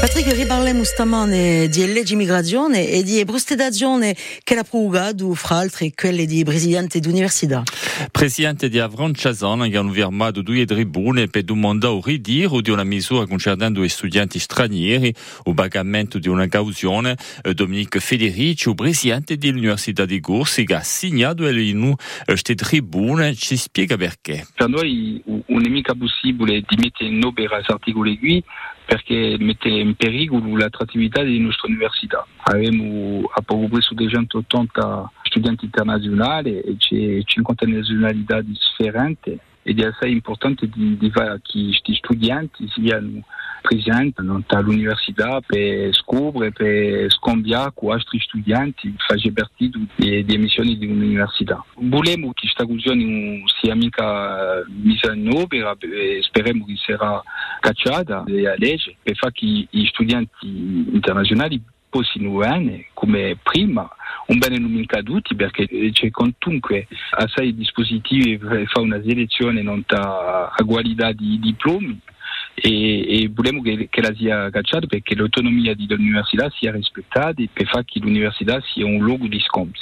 Patrick riparlem ustamane di legge immigrazione e di brustedazione che la prugado fra altri quelle di presidente d'università. Presidente di Avranciazon hanno firmato due tribune per domandare o ridire di una misura concernendo gli studenti stranieri, o pagamento di una cauzione. Dominique Federici, presidente dell'Università di Corsica, ha segnato in queste tribune, ci spiega perché. Per noi non è mica possibile di mettere in opera questi articoli qui perché mette in pericolo l'attrattività delle nostre università. Abbiamo a poco più di 180 studenti internazionali e c'è 50 nazionalità differenti ed è assai importante di, di fare che questi studenti siano presenti all'università per scoprire, per scambiare con altri studenti, fare parte delle missioni di un'università. Volemo che questa questione sia mica messa in opera e speriamo che sarà cacciata a legge per fare che gli studenti internazionali possano venire come prima un bene non caduti perché c'è comunque assai dispositivi per fare una selezione non a qualità di diplomi e, e vogliamo che, che, la sia cacciata perché l'autonomia dell'università sia rispettata e per fare che l'università sia un luogo di scambi.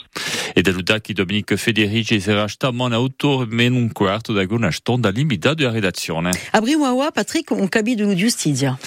E da che Dominique Federici sarà stamane autore meno un quarto da una stonda limitata della redazione. Apriamo a Patrick un capitolo di giustizia.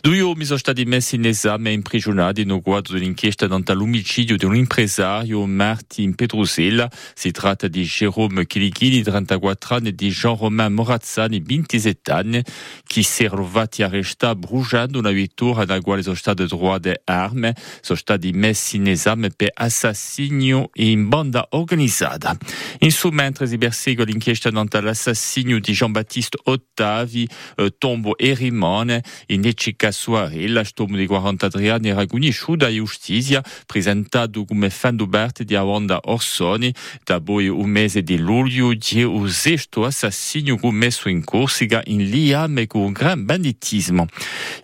Due uomini sono stati messi in esame imprigionati in riguardo dell'inchiesta dall'omicidio di un impresario Martin Petrusella. Si tratta di Jérôme Chilichini, 34 anni, e di Jean-Romain Morazzani, 27 anni, che si trovati arrestati bruciando una vettura nella quale sono state trovate armi, sono stati messi in esame per assassinio in banda organizzata. Insomma, mentre si persegue l'inchiesta contro l'assassinio di Jean-Baptiste Ottavi, eh, Tombo e Rimone, in Ecica Suarella, stomo di 43 anni, era conosciuto da giustizia, presentato come fan d'Uberte di Awanda Orsoni, da poi un mese di luglio, di un sesto assassinio commesso in Corsica in Liame con un gran banditismo.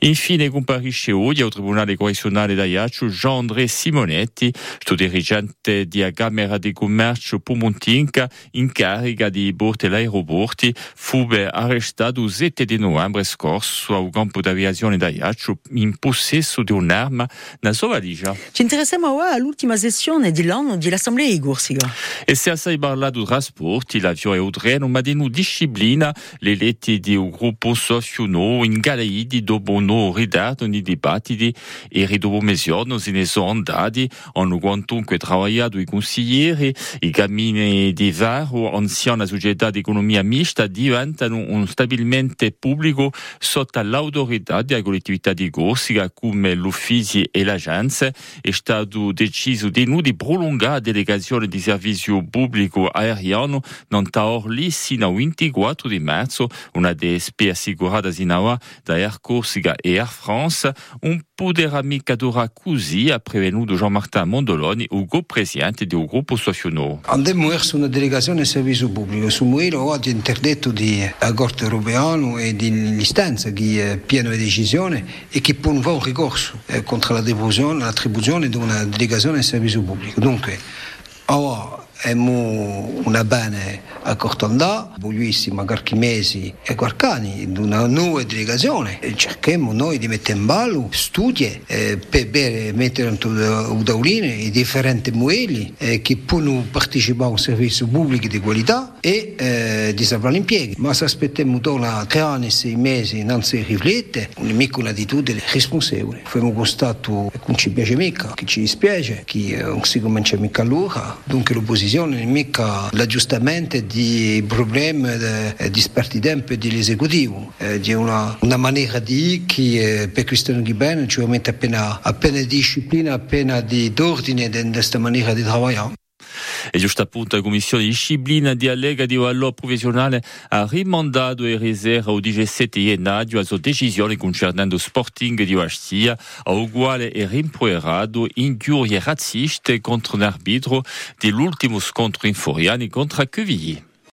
Infine comparisce oggi al Tribunale Correzionale d'Ajaccio Jean-André Simonetti, sto dirigente della Camera di Commercio Pumontinca in carica di borti e aeroporti, fu arrestato il 7 di novembre scorso al campo d'aviazione d'Ajaccio in possesso di un'arma nella sua valigia. Ci interessiamo ora all'ultima sessione dell'anno dell'Assemblea di Corsica. E se assai parlato di trasporti, l'avione è un treno, ma di una disciplina, le letti di un gruppo socio in Galeidi dopo un ritardo nei dibattiti e dopo mezzogiorno se ne sono andati, hanno quantunque lavorato i consiglieri, i cammini di varo, anziana società di economia mista, diventano un stabilimento pubblico sotto l'autorità della collettività di Corsica come l'ufficio e l'agenzia. È stato deciso di non di prolungare la delegazione di servizio pubblico aeriano non da Orly sino al 24 di marzo, una DSP assicurata in aua da Air Corsica e Air France, un poderà mica durare così, ha prevenuto Jean-Martin Mondoloni, il co-presidente del gruppo Sociono. Andiamo verso una delegazione di servizio pubblico, su cui oggi interdetto della Corte europea e dell'istanza è piena di decisione e che fare un ricorso contro la l'attribuzione di una delegazione di servizio pubblico. Dunque, ora abbiamo una bene a Cortondà, buonissima qualche mesi e anno, una nuova delegazione. E cerchiamo noi di mettere in ballo studi eh, per mettere in tavoline i differenti modelli eh, che possono partecipare a un servizio pubblico di qualità e eh, di salvare l'impiego. Ma se aspettiamo da tre anni, sei mesi, non si riflette, non è un'attitudine responsabile. Abbiamo constato che non ci piace mica, che ci dispiace, che non si comincia mica allora, dunque l'opposizione non è mica l'aggiustamento di problemi di spartitempo dell'esecutivo, eh, di una, una maniera di che eh, per di bene ci mette appena, appena disciplina, appena di ordine di questa maniera di lavorare. E giusto appunto la Commissione di disciplina di Allega di Vallo Professionale ha rimandato e riserva il 17 gennaio la sua decisione concernendo Sporting di Ostia, a uguale e rimproerato ingiurie razziste contro un arbitro dell'ultimo scontro in Foriani contro Quevilly.